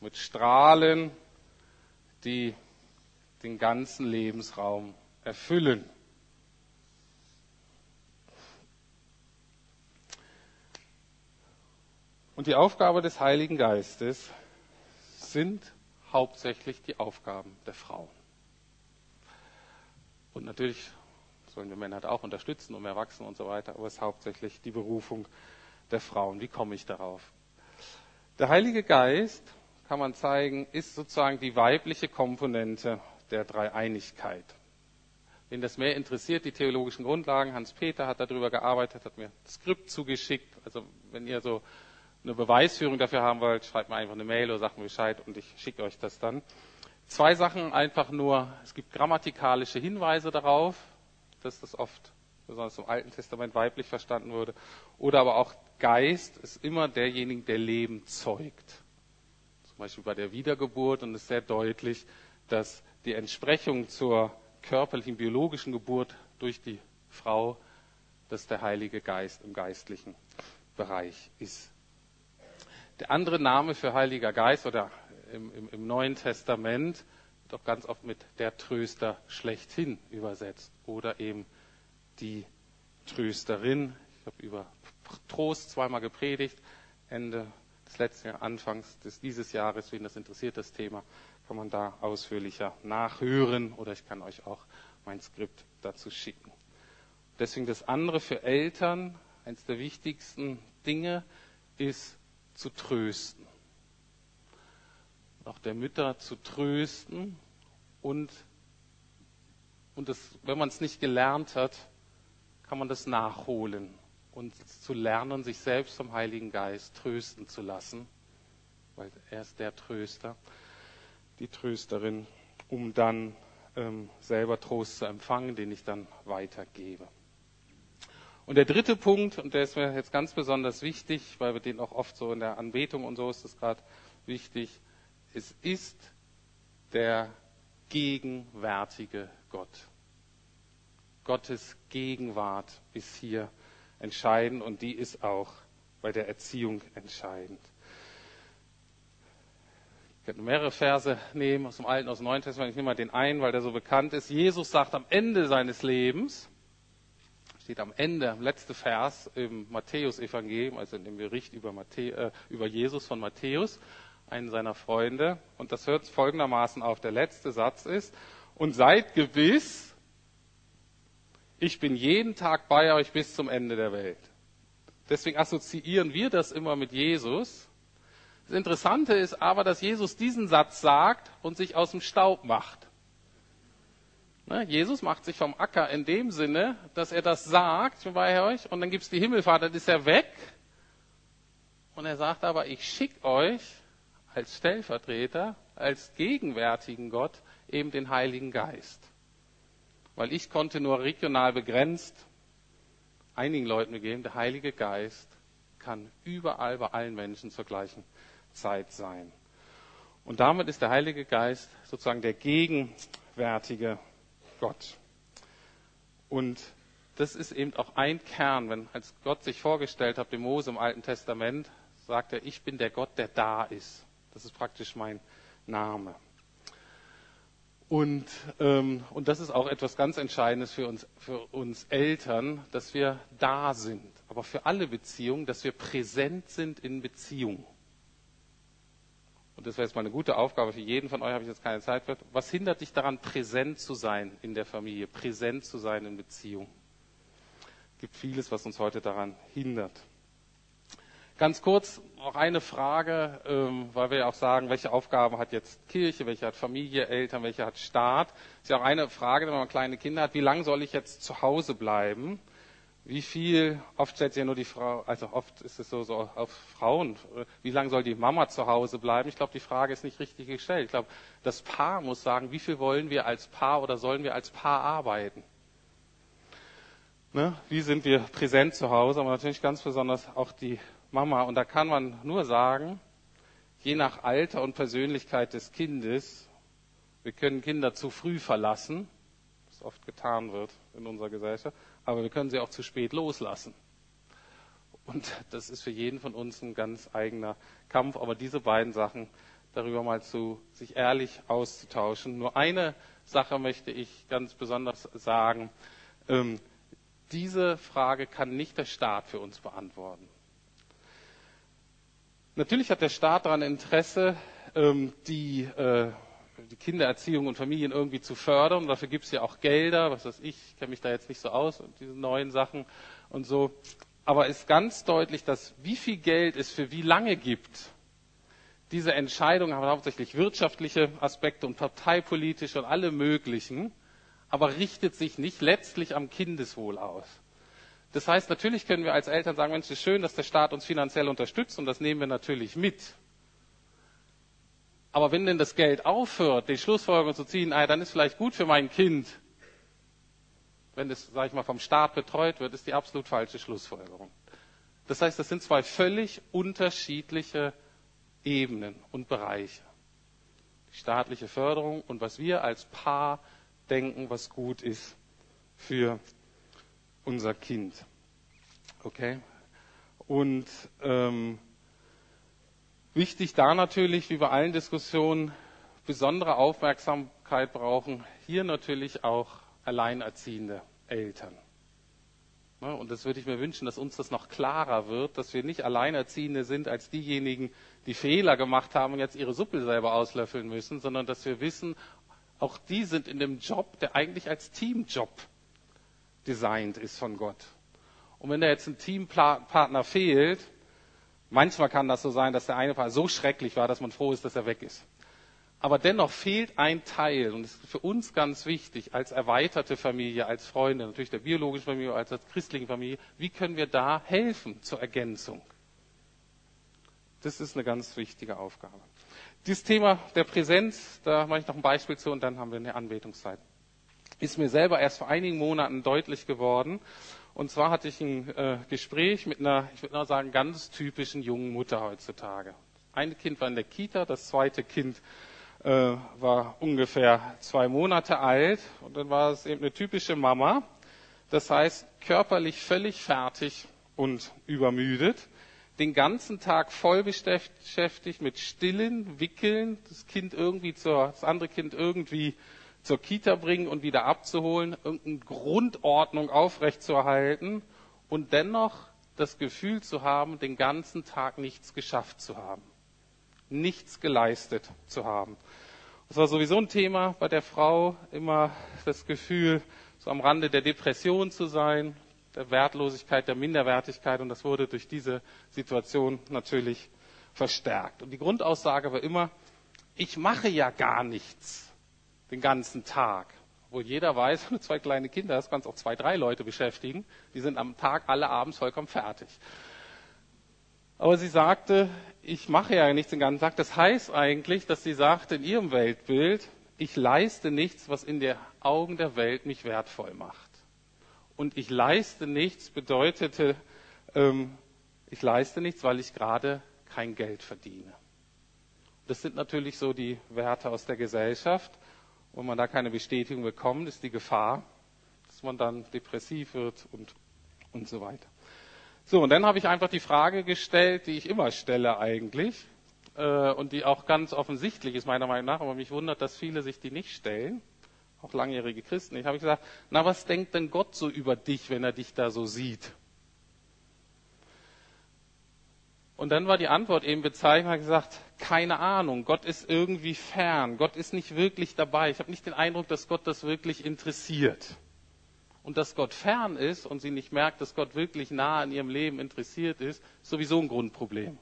mit Strahlen, die den ganzen Lebensraum erfüllen. Und die Aufgabe des Heiligen Geistes sind hauptsächlich die Aufgaben der Frauen. Und natürlich sollen wir Männer auch unterstützen, um erwachsen und so weiter, aber es ist hauptsächlich die Berufung der Frauen. Wie komme ich darauf? Der Heilige Geist, kann man zeigen, ist sozusagen die weibliche Komponente der Dreieinigkeit. Wen das mehr interessiert, die theologischen Grundlagen, Hans-Peter hat darüber gearbeitet, hat mir das Skript zugeschickt. Also wenn ihr so eine Beweisführung dafür haben wollt, schreibt mir einfach eine Mail oder sagt mir Bescheid und ich schicke euch das dann. Zwei Sachen einfach nur, es gibt grammatikalische Hinweise darauf, dass das oft besonders im Alten Testament weiblich verstanden wurde. Oder aber auch Geist ist immer derjenige, der Leben zeugt. Zum Beispiel bei der Wiedergeburt und es ist sehr deutlich, dass die Entsprechung zur körperlichen, biologischen Geburt durch die Frau, dass der Heilige Geist im geistlichen Bereich ist. Der andere Name für Heiliger Geist oder im, im, im Neuen Testament wird auch ganz oft mit der Tröster schlechthin übersetzt oder eben die Trösterin. Ich habe über Trost zweimal gepredigt, Ende des letzten Jahres, Anfangs des, dieses Jahres, wen das interessiert, das Thema, kann man da ausführlicher nachhören oder ich kann euch auch mein Skript dazu schicken. Deswegen das andere für Eltern, eines der wichtigsten Dinge, ist zu trösten. Auch der Mütter zu trösten und, und das, wenn man es nicht gelernt hat, kann man das nachholen und zu lernen, sich selbst vom Heiligen Geist trösten zu lassen, weil er ist der Tröster, die Trösterin, um dann ähm, selber Trost zu empfangen, den ich dann weitergebe. Und der dritte Punkt, und der ist mir jetzt ganz besonders wichtig, weil wir den auch oft so in der Anbetung und so ist es gerade wichtig, es ist der gegenwärtige Gott. Gottes Gegenwart ist hier entscheidend und die ist auch bei der Erziehung entscheidend. Ich könnte mehrere Verse nehmen aus dem Alten, aus dem Neuen Testament. Ich nehme mal den einen, weil der so bekannt ist. Jesus sagt am Ende seines Lebens, steht am Ende, letzte Vers im Matthäus-Evangelium, also in dem Bericht über, Matthä äh, über Jesus von Matthäus, einen seiner Freunde. Und das hört folgendermaßen auf. Der letzte Satz ist, und seid gewiss, ich bin jeden Tag bei euch bis zum Ende der Welt. Deswegen assoziieren wir das immer mit Jesus. Das Interessante ist aber, dass Jesus diesen Satz sagt und sich aus dem Staub macht. Ne, Jesus macht sich vom Acker in dem Sinne, dass er das sagt, ich bei euch, und dann gibt es die Himmelfahrt, dann ist er weg. Und er sagt aber, ich schicke euch als Stellvertreter, als gegenwärtigen Gott eben den Heiligen Geist. Weil ich konnte nur regional begrenzt einigen Leuten begeben, der Heilige Geist kann überall bei allen Menschen zur gleichen Zeit sein. Und damit ist der Heilige Geist sozusagen der gegenwärtige Gott. Und das ist eben auch ein Kern, wenn als Gott sich vorgestellt hat, dem Mose im Alten Testament, sagt er, ich bin der Gott, der da ist. Das ist praktisch mein Name. Und, ähm, und das ist auch etwas ganz Entscheidendes für uns, für uns Eltern, dass wir da sind. Aber für alle Beziehungen, dass wir präsent sind in Beziehungen und das wäre jetzt mal eine gute Aufgabe für jeden von euch, habe ich jetzt keine Zeit für. Was hindert dich daran, präsent zu sein in der Familie, präsent zu sein in Beziehung? Es gibt vieles, was uns heute daran hindert. Ganz kurz noch eine Frage, ähm, weil wir ja auch sagen, welche Aufgaben hat jetzt Kirche, welche hat Familie, Eltern, welche hat Staat. Das ist ja auch eine Frage, wenn man kleine Kinder hat, wie lange soll ich jetzt zu Hause bleiben? Wie viel, oft stellt sich ja nur die Frau, also oft ist es so, so auf Frauen, wie lange soll die Mama zu Hause bleiben? Ich glaube, die Frage ist nicht richtig gestellt. Ich glaube, das Paar muss sagen, wie viel wollen wir als Paar oder sollen wir als Paar arbeiten? Ne? Wie sind wir präsent zu Hause? Aber natürlich ganz besonders auch die Mama. Und da kann man nur sagen, je nach Alter und Persönlichkeit des Kindes, wir können Kinder zu früh verlassen, was oft getan wird in unserer Gesellschaft aber wir können sie auch zu spät loslassen. Und das ist für jeden von uns ein ganz eigener Kampf. Aber diese beiden Sachen, darüber mal zu sich ehrlich auszutauschen. Nur eine Sache möchte ich ganz besonders sagen. Ähm, diese Frage kann nicht der Staat für uns beantworten. Natürlich hat der Staat daran Interesse, ähm, die äh, die Kindererziehung und Familien irgendwie zu fördern. dafür gibt es ja auch Gelder, was weiß ich, ich kenne mich da jetzt nicht so aus, diese neuen Sachen und so. Aber es ist ganz deutlich, dass wie viel Geld es für wie lange gibt, diese Entscheidungen haben hauptsächlich wirtschaftliche Aspekte und parteipolitische und alle möglichen, aber richtet sich nicht letztlich am Kindeswohl aus. Das heißt, natürlich können wir als Eltern sagen, Mensch, es ist schön, dass der Staat uns finanziell unterstützt und das nehmen wir natürlich mit. Aber wenn denn das Geld aufhört, die Schlussfolgerung zu ziehen, ah, dann ist vielleicht gut für mein Kind, wenn es, sage ich mal, vom Staat betreut wird, ist die absolut falsche Schlussfolgerung. Das heißt, das sind zwei völlig unterschiedliche Ebenen und Bereiche. Die staatliche Förderung und was wir als Paar denken, was gut ist für unser Kind. Okay? Und ähm, Wichtig da natürlich, wie bei allen Diskussionen, besondere Aufmerksamkeit brauchen hier natürlich auch alleinerziehende Eltern. Und das würde ich mir wünschen, dass uns das noch klarer wird, dass wir nicht Alleinerziehende sind als diejenigen, die Fehler gemacht haben und jetzt ihre Suppe selber auslöffeln müssen, sondern dass wir wissen, auch die sind in dem Job, der eigentlich als Teamjob designt ist von Gott. Und wenn da jetzt ein Teampartner fehlt, manchmal kann das so sein, dass der eine Partner so schrecklich war, dass man froh ist, dass er weg ist. Aber dennoch fehlt ein Teil, und das ist für uns ganz wichtig, als erweiterte Familie, als Freunde, natürlich der biologischen Familie, als der christlichen Familie, wie können wir da helfen zur Ergänzung? Das ist eine ganz wichtige Aufgabe. Dieses Thema der Präsenz, da mache ich noch ein Beispiel zu und dann haben wir eine Anbetungszeit. Ist mir selber erst vor einigen Monaten deutlich geworden. Und zwar hatte ich ein äh, Gespräch mit einer, ich würde mal sagen, ganz typischen jungen Mutter heutzutage. Ein Kind war in der Kita, das zweite Kind äh, war ungefähr zwei Monate alt und dann war es eben eine typische Mama. Das heißt, körperlich völlig fertig und übermüdet den ganzen Tag voll beschäftigt mit Stillen, Wickeln, das Kind irgendwie zur, das andere Kind irgendwie zur Kita bringen und wieder abzuholen, irgendeine Grundordnung aufrechtzuerhalten und dennoch das Gefühl zu haben, den ganzen Tag nichts geschafft zu haben, nichts geleistet zu haben. Das war sowieso ein Thema bei der Frau, immer das Gefühl, so am Rande der Depression zu sein, der Wertlosigkeit, der Minderwertigkeit und das wurde durch diese Situation natürlich verstärkt. Und die Grundaussage war immer, ich mache ja gar nichts den ganzen Tag. Obwohl jeder weiß, wenn du zwei kleine Kinder hast, kannst auch zwei, drei Leute beschäftigen. Die sind am Tag alle abends vollkommen fertig. Aber sie sagte, ich mache ja nichts den ganzen Tag. Das heißt eigentlich, dass sie sagte in ihrem Weltbild, ich leiste nichts, was in den Augen der Welt mich wertvoll macht und ich leiste nichts bedeutete, ähm, ich leiste nichts, weil ich gerade kein Geld verdiene. Das sind natürlich so die Werte aus der Gesellschaft. Wenn man da keine Bestätigung bekommt, ist die Gefahr, dass man dann depressiv wird und, und so weiter. So, und dann habe ich einfach die Frage gestellt, die ich immer stelle eigentlich, äh, und die auch ganz offensichtlich ist meiner Meinung nach, aber mich wundert, dass viele sich die nicht stellen auch langjährige Christen. Ich habe gesagt, na, was denkt denn Gott so über dich, wenn er dich da so sieht? Und dann war die Antwort eben bezeichnet, hat gesagt, keine Ahnung, Gott ist irgendwie fern, Gott ist nicht wirklich dabei. Ich habe nicht den Eindruck, dass Gott das wirklich interessiert. Und dass Gott fern ist und sie nicht merkt, dass Gott wirklich nah in ihrem Leben interessiert ist, ist sowieso ein Grundproblem.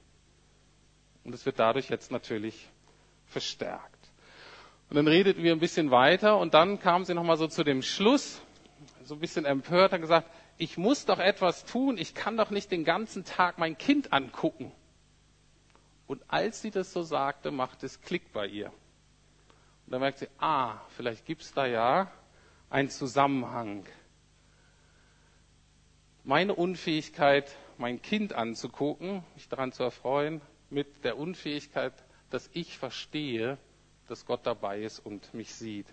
Und es wird dadurch jetzt natürlich verstärkt. Und dann redeten wir ein bisschen weiter und dann kam sie nochmal so zu dem Schluss, so ein bisschen empört, hat gesagt, ich muss doch etwas tun, ich kann doch nicht den ganzen Tag mein Kind angucken. Und als sie das so sagte, machte es Klick bei ihr. Und dann merkt sie, ah, vielleicht gibt es da ja einen Zusammenhang. Meine Unfähigkeit, mein Kind anzugucken, mich daran zu erfreuen, mit der Unfähigkeit, dass ich verstehe, dass Gott dabei ist und mich sieht.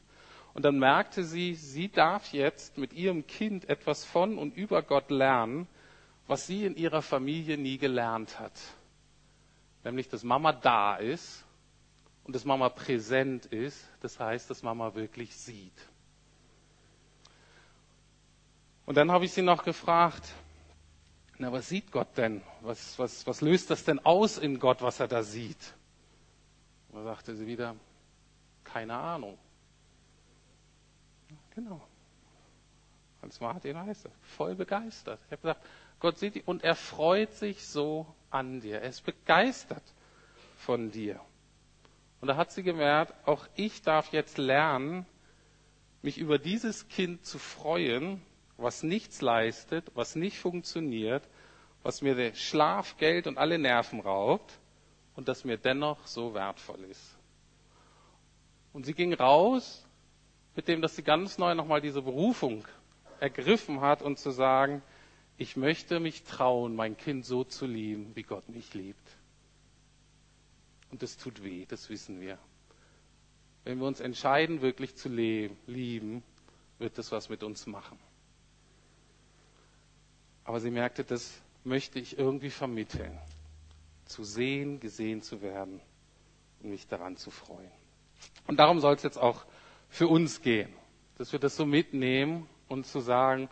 Und dann merkte sie, sie darf jetzt mit ihrem Kind etwas von und über Gott lernen, was sie in ihrer Familie nie gelernt hat. Nämlich, dass Mama da ist und dass Mama präsent ist. Das heißt, dass Mama wirklich sieht. Und dann habe ich sie noch gefragt, na, was sieht Gott denn? Was, was, was löst das denn aus in Gott, was er da sieht? Und da sagte sie wieder, keine Ahnung. Genau. Hans Martin heißt er. Voll begeistert. Ich habe gesagt, Gott sieht dich und er freut sich so an dir. Er ist begeistert von dir. Und da hat sie gemerkt, auch ich darf jetzt lernen, mich über dieses Kind zu freuen, was nichts leistet, was nicht funktioniert, was mir der Schlaf, Geld und alle Nerven raubt und das mir dennoch so wertvoll ist. Und sie ging raus mit dem, dass sie ganz neu nochmal diese Berufung ergriffen hat und zu sagen, ich möchte mich trauen, mein Kind so zu lieben, wie Gott mich liebt. Und das tut weh, das wissen wir. Wenn wir uns entscheiden, wirklich zu leben, lieben, wird das was mit uns machen. Aber sie merkte, das möchte ich irgendwie vermitteln. Zu sehen, gesehen zu werden und mich daran zu freuen. Und darum soll es jetzt auch für uns gehen, dass wir das so mitnehmen und zu sagen,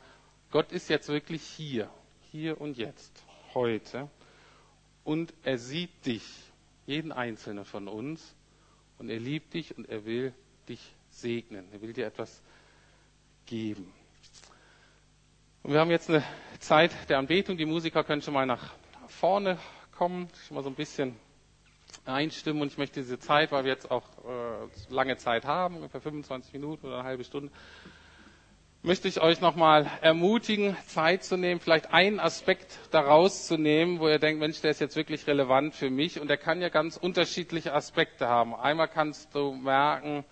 Gott ist jetzt wirklich hier, hier und jetzt, heute. Und er sieht dich, jeden einzelnen von uns. Und er liebt dich und er will dich segnen. Er will dir etwas geben. Und wir haben jetzt eine Zeit der Anbetung. Die Musiker können schon mal nach vorne kommen, schon mal so ein bisschen einstimmen. Und ich möchte diese Zeit, weil wir jetzt auch äh, lange Zeit haben, ungefähr 25 Minuten oder eine halbe Stunde, möchte ich euch nochmal ermutigen, Zeit zu nehmen, vielleicht einen Aspekt daraus zu nehmen, wo ihr denkt, Mensch, der ist jetzt wirklich relevant für mich. Und der kann ja ganz unterschiedliche Aspekte haben. Einmal kannst du merken,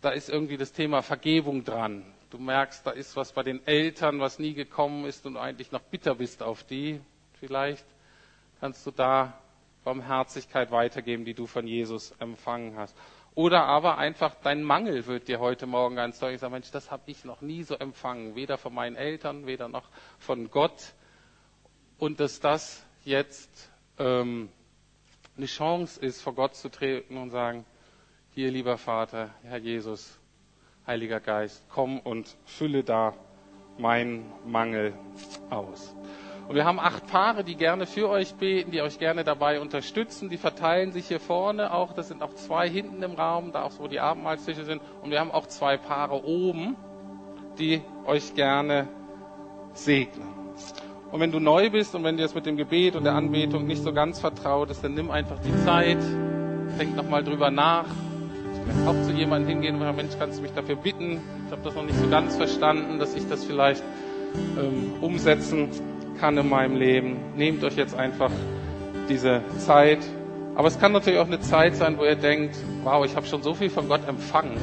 da ist irgendwie das Thema Vergebung dran. Du merkst, da ist was bei den Eltern, was nie gekommen ist und eigentlich noch bitter bist auf die. Vielleicht kannst du da Barmherzigkeit weitergeben, die du von Jesus empfangen hast. Oder aber einfach dein Mangel wird dir heute Morgen ganz deutlich sagen, Mensch, das habe ich noch nie so empfangen, weder von meinen Eltern, weder noch von Gott. Und dass das jetzt ähm, eine Chance ist, vor Gott zu treten und sagen, hier lieber Vater, Herr Jesus, Heiliger Geist, komm und fülle da meinen Mangel aus. Und wir haben acht Paare, die gerne für euch beten, die euch gerne dabei unterstützen. Die verteilen sich hier vorne auch. Das sind auch zwei hinten im Raum, da auch wo die Abendmahlstische sind. Und wir haben auch zwei Paare oben, die euch gerne segnen. Und wenn du neu bist und wenn dir das mit dem Gebet und der Anbetung nicht so ganz vertraut ist, dann nimm einfach die Zeit, denk nochmal drüber nach. Vielleicht auch zu jemandem hingehen und sagen, Mensch, kannst du mich dafür bitten? Ich habe das noch nicht so ganz verstanden, dass ich das vielleicht ähm, umsetzen kann in meinem Leben. Nehmt euch jetzt einfach diese Zeit. Aber es kann natürlich auch eine Zeit sein, wo ihr denkt, wow, ich habe schon so viel von Gott empfangen.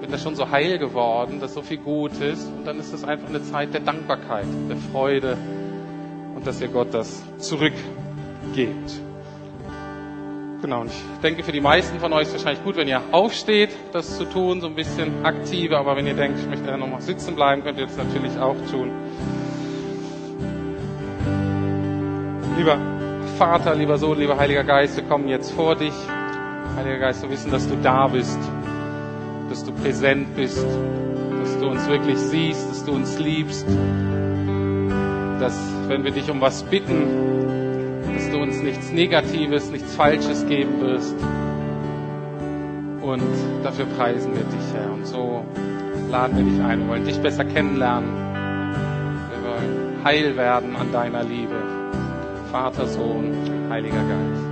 Bin da schon so heil geworden, dass so viel gut ist. Und dann ist es einfach eine Zeit der Dankbarkeit, der Freude und dass ihr Gott das zurückgebt. Genau, und ich denke, für die meisten von euch ist es wahrscheinlich gut, wenn ihr aufsteht, das zu tun, so ein bisschen aktiver. Aber wenn ihr denkt, ich möchte ja nochmal sitzen bleiben, könnt ihr das natürlich auch tun. Lieber Vater, lieber Sohn, lieber Heiliger Geist, wir kommen jetzt vor dich. Heiliger Geist, wir wissen, dass du da bist, dass du präsent bist, dass du uns wirklich siehst, dass du uns liebst, dass wenn wir dich um was bitten, dass du uns nichts Negatives, nichts Falsches geben wirst. Und dafür preisen wir dich, Herr. Und so laden wir dich ein. Wir wollen dich besser kennenlernen. Wir wollen heil werden an deiner Liebe. Vater, Sohn, Heiliger Geist.